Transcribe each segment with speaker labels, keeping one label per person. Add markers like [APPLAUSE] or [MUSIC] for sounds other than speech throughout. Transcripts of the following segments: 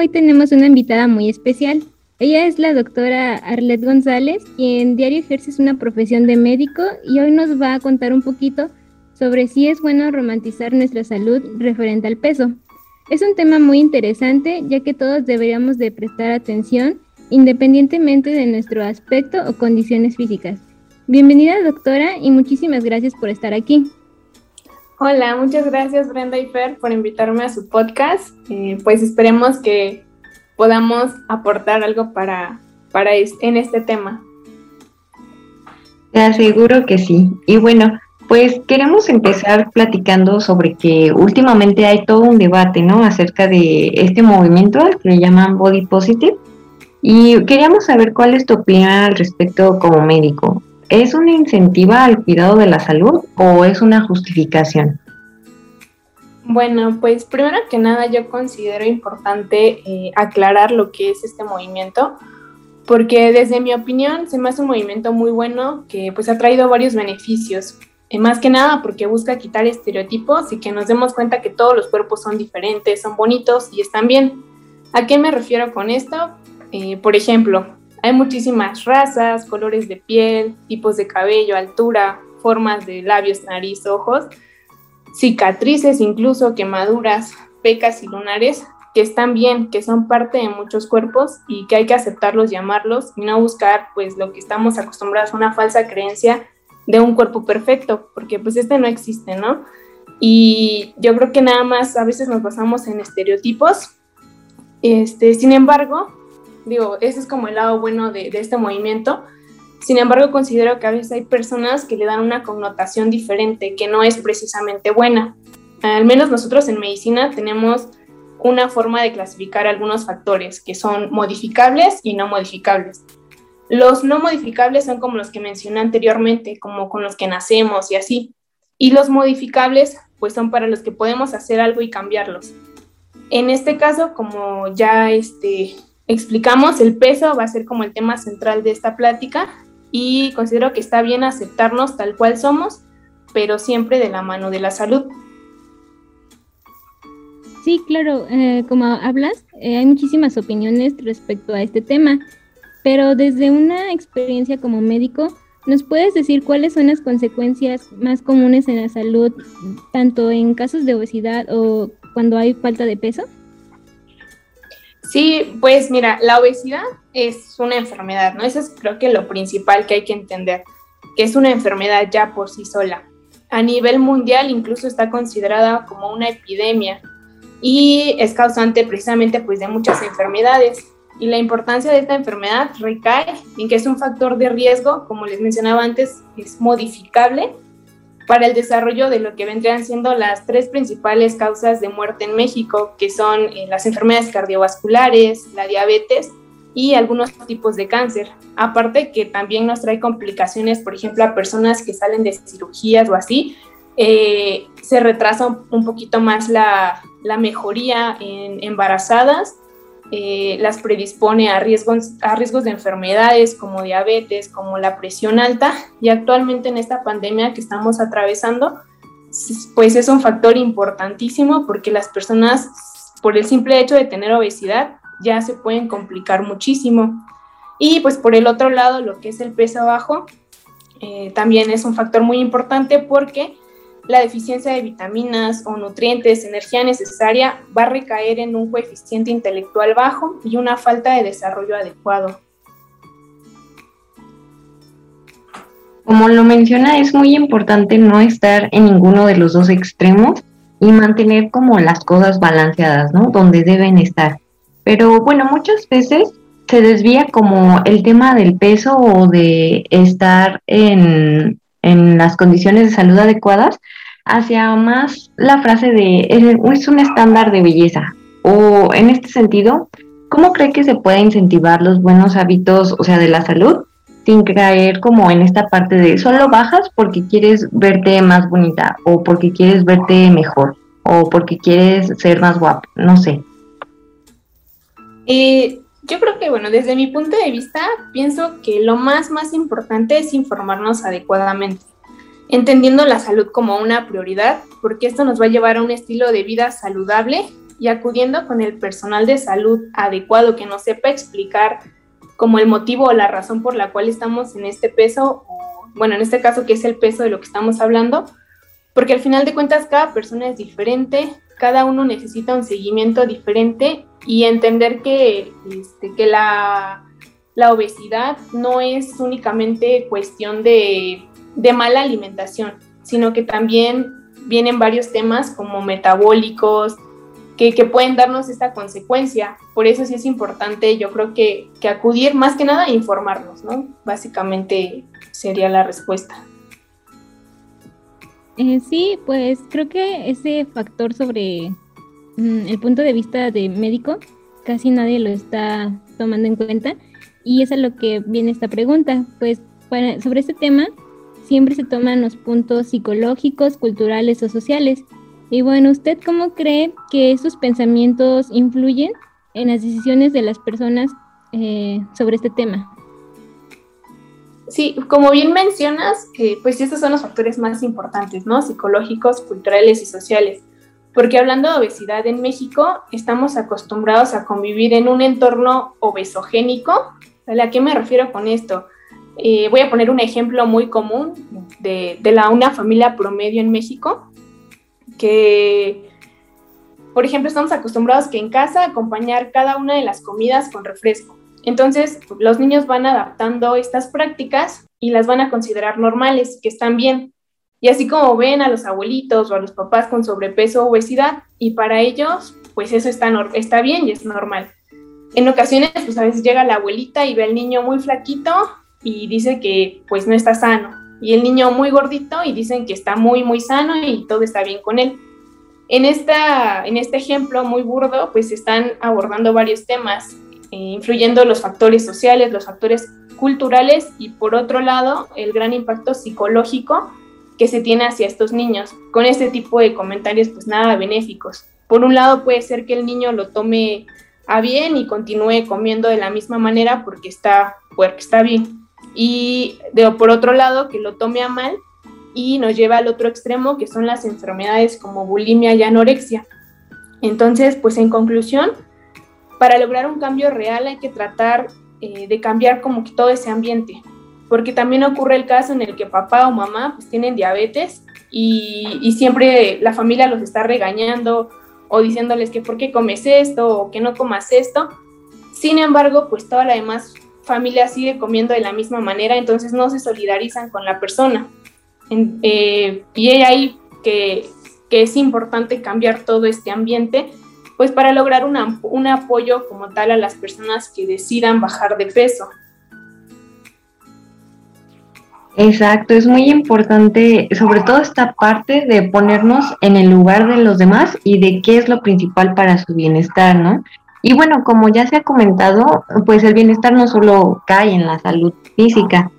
Speaker 1: hoy tenemos una invitada muy especial. Ella es la doctora Arlette González, quien diario ejerce una profesión de médico y hoy nos va a contar un poquito sobre si es bueno romantizar nuestra salud referente al peso. Es un tema muy interesante ya que todos deberíamos de prestar atención independientemente de nuestro aspecto o condiciones físicas. Bienvenida doctora y muchísimas gracias por estar aquí.
Speaker 2: Hola, muchas gracias Brenda y Fer por invitarme a su podcast. Eh, pues esperemos que podamos aportar algo para, para en este tema.
Speaker 3: Te aseguro que sí. Y bueno, pues queremos empezar platicando sobre que últimamente hay todo un debate, ¿no? Acerca de este movimiento que le llaman Body Positive. Y queríamos saber cuál es tu opinión al respecto como médico. ¿Es una incentiva al cuidado de la salud o es una justificación?
Speaker 2: Bueno, pues primero que nada yo considero importante eh, aclarar lo que es este movimiento, porque desde mi opinión se me hace un movimiento muy bueno que pues ha traído varios beneficios. Eh, más que nada porque busca quitar estereotipos y que nos demos cuenta que todos los cuerpos son diferentes, son bonitos y están bien. ¿A qué me refiero con esto? Eh, por ejemplo, hay muchísimas razas, colores de piel, tipos de cabello, altura, formas de labios, nariz, ojos, cicatrices incluso, quemaduras, pecas y lunares, que están bien, que son parte de muchos cuerpos y que hay que aceptarlos, llamarlos y no buscar pues lo que estamos acostumbrados, una falsa creencia de un cuerpo perfecto, porque pues este no existe, ¿no? Y yo creo que nada más a veces nos basamos en estereotipos. Este, sin embargo, digo, ese es como el lado bueno de, de este movimiento. Sin embargo, considero que a veces hay personas que le dan una connotación diferente, que no es precisamente buena. Al menos nosotros en medicina tenemos una forma de clasificar algunos factores que son modificables y no modificables. Los no modificables son como los que mencioné anteriormente, como con los que nacemos y así. Y los modificables, pues son para los que podemos hacer algo y cambiarlos. En este caso, como ya este, explicamos, el peso va a ser como el tema central de esta plática y considero que está bien aceptarnos tal cual somos, pero siempre de la mano de la salud.
Speaker 1: Sí, claro, eh, como hablas, eh, hay muchísimas opiniones respecto a este tema. Pero desde una experiencia como médico, ¿nos puedes decir cuáles son las consecuencias más comunes en la salud, tanto en casos de obesidad o cuando hay falta de peso?
Speaker 2: Sí, pues mira, la obesidad es una enfermedad, ¿no? Eso es creo que lo principal que hay que entender, que es una enfermedad ya por sí sola. A nivel mundial incluso está considerada como una epidemia y es causante precisamente pues de muchas enfermedades y la importancia de esta enfermedad recae en que es un factor de riesgo, como les mencionaba antes, es modificable para el desarrollo de lo que vendrían siendo las tres principales causas de muerte en México, que son eh, las enfermedades cardiovasculares, la diabetes y algunos tipos de cáncer. Aparte que también nos trae complicaciones, por ejemplo, a personas que salen de cirugías o así, eh, se retrasa un poquito más la, la mejoría en embarazadas eh, las predispone a riesgos, a riesgos de enfermedades como diabetes, como la presión alta y actualmente en esta pandemia que estamos atravesando, pues es un factor importantísimo porque las personas por el simple hecho de tener obesidad ya se pueden complicar muchísimo. Y pues por el otro lado, lo que es el peso bajo, eh, también es un factor muy importante porque la deficiencia de vitaminas o nutrientes, energía necesaria, va a recaer en un coeficiente intelectual bajo y una falta de desarrollo adecuado.
Speaker 3: Como lo menciona, es muy importante no estar en ninguno de los dos extremos y mantener como las cosas balanceadas, ¿no? Donde deben estar. Pero bueno, muchas veces se desvía como el tema del peso o de estar en, en las condiciones de salud adecuadas hacia más la frase de es un estándar de belleza. O en este sentido, ¿cómo cree que se puede incentivar los buenos hábitos, o sea, de la salud, sin caer como en esta parte de solo bajas porque quieres verte más bonita o porque quieres verte mejor o porque quieres ser más guapo? No sé.
Speaker 2: Eh, yo creo que, bueno, desde mi punto de vista, pienso que lo más, más importante es informarnos adecuadamente entendiendo la salud como una prioridad, porque esto nos va a llevar a un estilo de vida saludable y acudiendo con el personal de salud adecuado que nos sepa explicar como el motivo o la razón por la cual estamos en este peso, bueno, en este caso que es el peso de lo que estamos hablando, porque al final de cuentas cada persona es diferente, cada uno necesita un seguimiento diferente y entender que, este, que la, la, obesidad no es únicamente cuestión de, de mala alimentación, sino que también vienen varios temas como metabólicos, que, que, pueden darnos esta consecuencia. Por eso sí es importante, yo creo que, que acudir más que nada a informarnos, ¿no? Básicamente sería la respuesta.
Speaker 1: Eh, sí, pues creo que ese factor sobre mm, el punto de vista de médico casi nadie lo está tomando en cuenta y es a lo que viene esta pregunta. Pues sobre este tema siempre se toman los puntos psicológicos, culturales o sociales. Y bueno, ¿usted cómo cree que estos pensamientos influyen en las decisiones de las personas eh, sobre este tema?
Speaker 2: Sí, como bien mencionas, eh, pues estos son los factores más importantes, ¿no? Psicológicos, culturales y sociales. Porque hablando de obesidad en México, estamos acostumbrados a convivir en un entorno obesogénico. ¿A qué me refiero con esto? Eh, voy a poner un ejemplo muy común de, de la, una familia promedio en México, que, por ejemplo, estamos acostumbrados que en casa acompañar cada una de las comidas con refresco. Entonces, los niños van adaptando estas prácticas y las van a considerar normales, que están bien. Y así como ven a los abuelitos o a los papás con sobrepeso o obesidad, y para ellos, pues eso está, está bien y es normal. En ocasiones, pues a veces llega la abuelita y ve al niño muy flaquito y dice que pues no está sano. Y el niño muy gordito y dicen que está muy, muy sano y todo está bien con él. En, esta, en este ejemplo muy burdo, pues están abordando varios temas eh, influyendo los factores sociales, los factores culturales y por otro lado el gran impacto psicológico que se tiene hacia estos niños con este tipo de comentarios pues nada benéficos. Por un lado puede ser que el niño lo tome a bien y continúe comiendo de la misma manera porque está, porque está bien. Y de, por otro lado que lo tome a mal y nos lleva al otro extremo que son las enfermedades como bulimia y anorexia. Entonces, pues en conclusión, para lograr un cambio real hay que tratar eh, de cambiar como que todo ese ambiente, porque también ocurre el caso en el que papá o mamá pues tienen diabetes y, siempre la familia los está regañando o diciéndoles que por qué comes esto o que no comas esto. Sin embargo, pues toda la demás familia sigue comiendo de la misma manera, entonces no se solidarizan con la persona. Eh, y es ahí que, que es importante cambiar todo este ambiente pues para lograr un apoyo como tal a las personas que decidan bajar de peso.
Speaker 3: Exacto, es muy importante, sobre todo esta parte de ponernos en el lugar de los demás y de qué es lo principal para su bienestar, ¿no? Y bueno, como ya se ha comentado, pues el bienestar no solo cae en la salud física.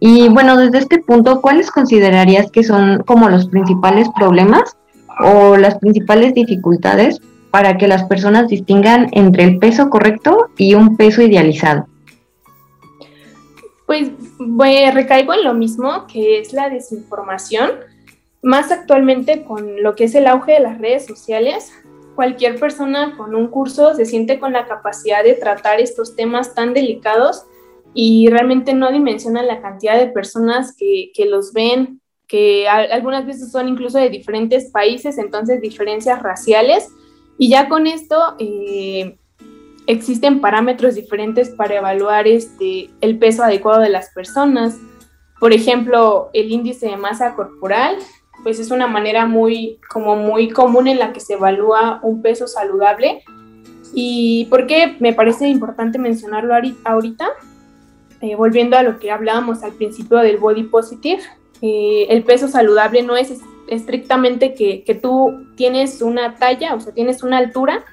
Speaker 3: Y bueno, desde este punto, ¿cuáles considerarías que son como los principales problemas o las principales dificultades para que las personas distingan entre el peso correcto y un peso idealizado?
Speaker 2: Pues recaigo en lo mismo, que es la desinformación. Más actualmente con lo que es el auge de las redes sociales, cualquier persona con un curso se siente con la capacidad de tratar estos temas tan delicados y realmente no dimensionan la cantidad de personas que, que los ven, que algunas veces son incluso de diferentes países, entonces diferencias raciales y ya con esto eh, existen parámetros diferentes para evaluar este, el peso adecuado de las personas. Por ejemplo, el índice de masa corporal, pues es una manera muy, como muy común en la que se evalúa un peso saludable. ¿Y por qué me parece importante mencionarlo ahorita? Eh, volviendo a lo que hablábamos al principio del body positive, eh, el peso saludable no es estrictamente que, que, tú tienes una talla, o sea, tienes una altura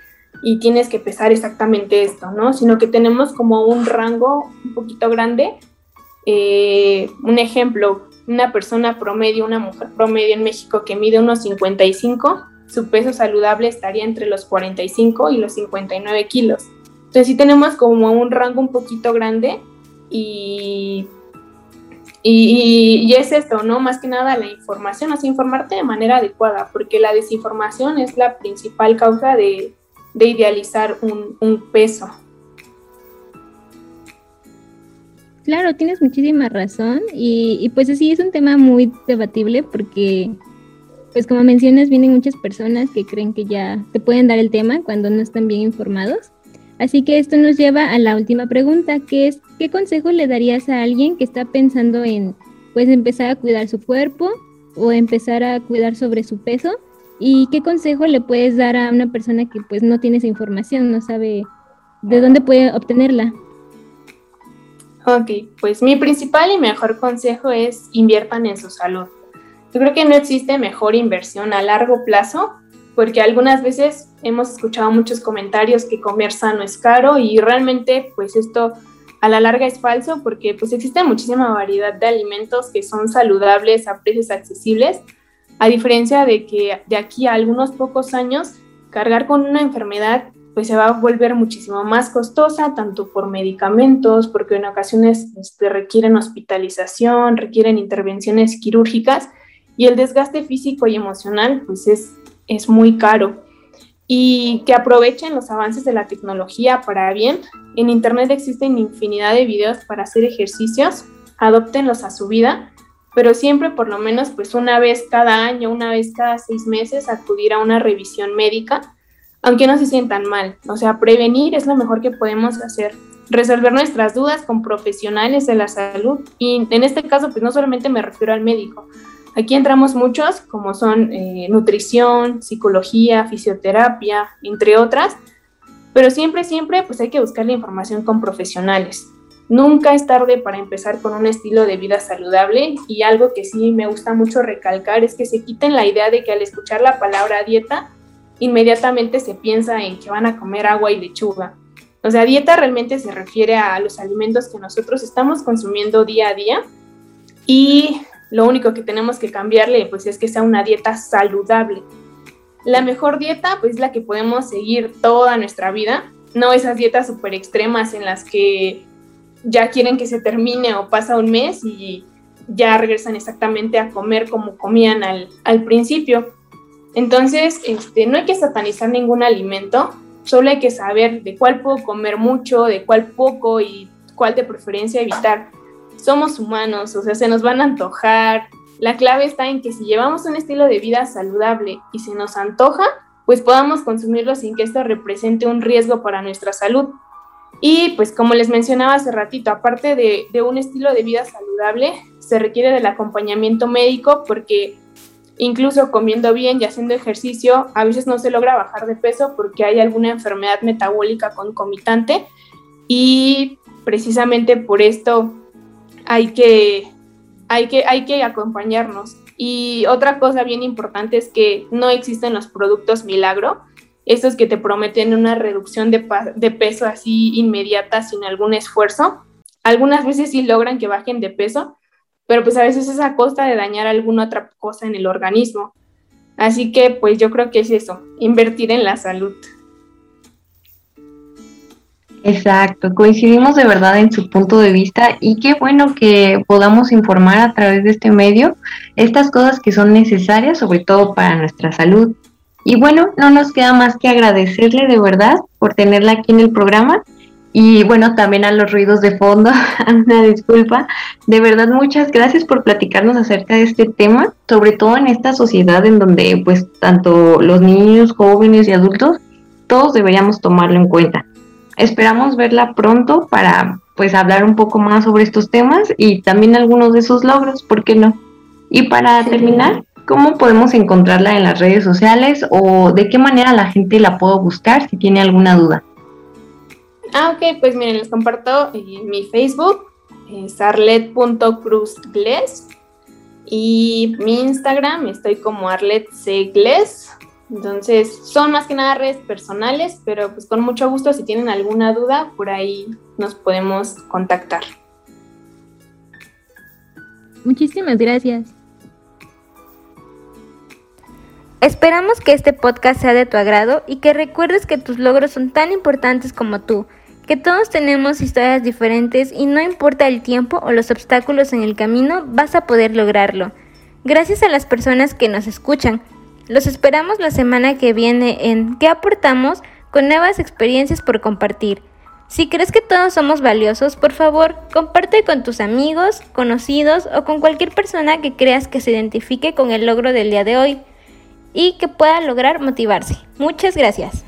Speaker 2: y tienes que pesar exactamente esto, ¿no? Sino que tenemos como un rango un poquito grande. Eh, un ejemplo, una persona promedio, una mujer promedio en México que mide unos 55, su peso saludable estaría entre los 45 y los 59 kilos. Entonces sí tenemos como un rango un poquito grande y Y, es esto, ¿no? Más que nada la información, así informarte de manera adecuada, porque la desinformación es la principal causa de, idealizar un, peso.
Speaker 1: Claro, tienes muchísima razón y, pues sí, es un tema muy debatible porque pues como mencionas, vienen muchas personas que creen que ya te pueden dar el tema cuando no están bien informados. Así que esto nos lleva a la última pregunta, que es, ¿qué consejo le darías a alguien que está pensando en, pues, empezar a cuidar su cuerpo o empezar a cuidar sobre su peso? ¿Y qué consejo le puedes dar a una persona que, pues, no tiene esa información, no sabe de dónde puede obtenerla?
Speaker 2: Ok, pues mi principal y mejor consejo es inviertan en su salud. Yo creo que no existe mejor inversión a largo plazo porque algunas veces hemos escuchado muchos comentarios que comer sano es caro y realmente pues esto a la larga es falso porque pues existe muchísima variedad de alimentos que son saludables a precios accesibles, a diferencia de que de aquí a algunos pocos años cargar con una enfermedad pues se va a volver muchísimo más costosa, tanto por medicamentos, porque en ocasiones este, requieren hospitalización, requieren intervenciones quirúrgicas y el desgaste físico y emocional pues es, es muy caro. Y que aprovechen los avances de la tecnología para bien. En Internet existen infinidad de videos para hacer ejercicios, adoptenlos a su vida, pero siempre por lo menos pues una vez cada año, una vez cada seis meses acudir a una revisión médica, aunque no se sientan mal. O sea, prevenir es lo mejor que podemos hacer. Resolver nuestras dudas con profesionales de la salud. Y en este caso pues no solamente me refiero al médico, Aquí entramos muchos, como son eh, nutrición, psicología, fisioterapia, entre otras, pero siempre, siempre, pues hay que buscar la información con profesionales. Nunca es tarde para empezar con un estilo de vida saludable. Y algo que sí me gusta mucho recalcar es que se quiten la idea de que al escuchar la palabra dieta, inmediatamente se piensa en que van a comer agua y lechuga. O sea, dieta realmente se refiere a los alimentos que nosotros estamos consumiendo día a día y lo único que tenemos que cambiarle pues es que sea una dieta saludable. La mejor dieta pues es la que podemos seguir toda nuestra vida, no esas dietas súper extremas en las que ya quieren que se termine o pasa un mes y ya regresan exactamente a comer como comían al, al principio. Entonces, este, no hay que satanizar ningún alimento, solo hay que saber de cuál puedo comer mucho, de cuál poco y cuál de preferencia evitar somos humanos, o sea, se nos van a antojar. La clave está en que si llevamos un estilo de vida saludable y se nos antoja, pues podamos consumirlo sin que esto represente un riesgo para nuestra salud. Y pues como les mencionaba hace ratito, aparte de, de un estilo de vida saludable, se requiere del acompañamiento médico porque incluso comiendo bien y haciendo ejercicio, a veces no se logra bajar de peso porque hay alguna enfermedad metabólica concomitante y precisamente por esto hay que, hay que, hay que acompañarnos. Y otra cosa bien importante es que no existen los productos milagro, estos que te prometen una reducción de, de peso así inmediata sin algún esfuerzo. Algunas veces sí logran que bajen de peso, pero pues a veces es a costa de dañar alguna otra cosa en el organismo. Así que pues yo creo que es eso, invertir en la salud.
Speaker 3: Exacto, coincidimos de verdad en su punto de vista y qué bueno que podamos informar a través de este medio estas cosas que son necesarias, sobre todo para nuestra salud. Y bueno, no nos queda más que agradecerle de verdad por tenerla aquí en el programa y bueno, también a los ruidos de fondo, [LAUGHS] una disculpa. De verdad, muchas gracias por platicarnos acerca de este tema, sobre todo en esta sociedad en donde pues tanto los niños, jóvenes y adultos, todos deberíamos tomarlo en cuenta. Esperamos verla pronto para pues hablar un poco más sobre estos temas y también algunos de sus logros, ¿por qué no? Y para terminar, ¿cómo podemos encontrarla en las redes sociales o de qué manera la gente la puedo buscar si tiene alguna duda?
Speaker 2: Ah, ok, pues miren, les comparto eh, mi Facebook, es arlet.cruzgles y mi Instagram, estoy como arletcgles entonces, son más que nada redes personales, pero pues con mucho gusto, si tienen alguna duda, por ahí nos podemos contactar.
Speaker 1: Muchísimas gracias.
Speaker 4: Esperamos que este podcast sea de tu agrado y que recuerdes que tus logros son tan importantes como tú,
Speaker 1: que todos tenemos historias diferentes y no importa el tiempo o los obstáculos en el camino, vas a poder lograrlo. Gracias a las personas que nos escuchan. Los esperamos la semana que viene en ¿Qué aportamos? con nuevas experiencias por compartir. Si crees que todos somos valiosos, por favor, comparte con tus amigos, conocidos o con cualquier persona que creas que se identifique con el logro del día de hoy y que pueda lograr motivarse. Muchas gracias.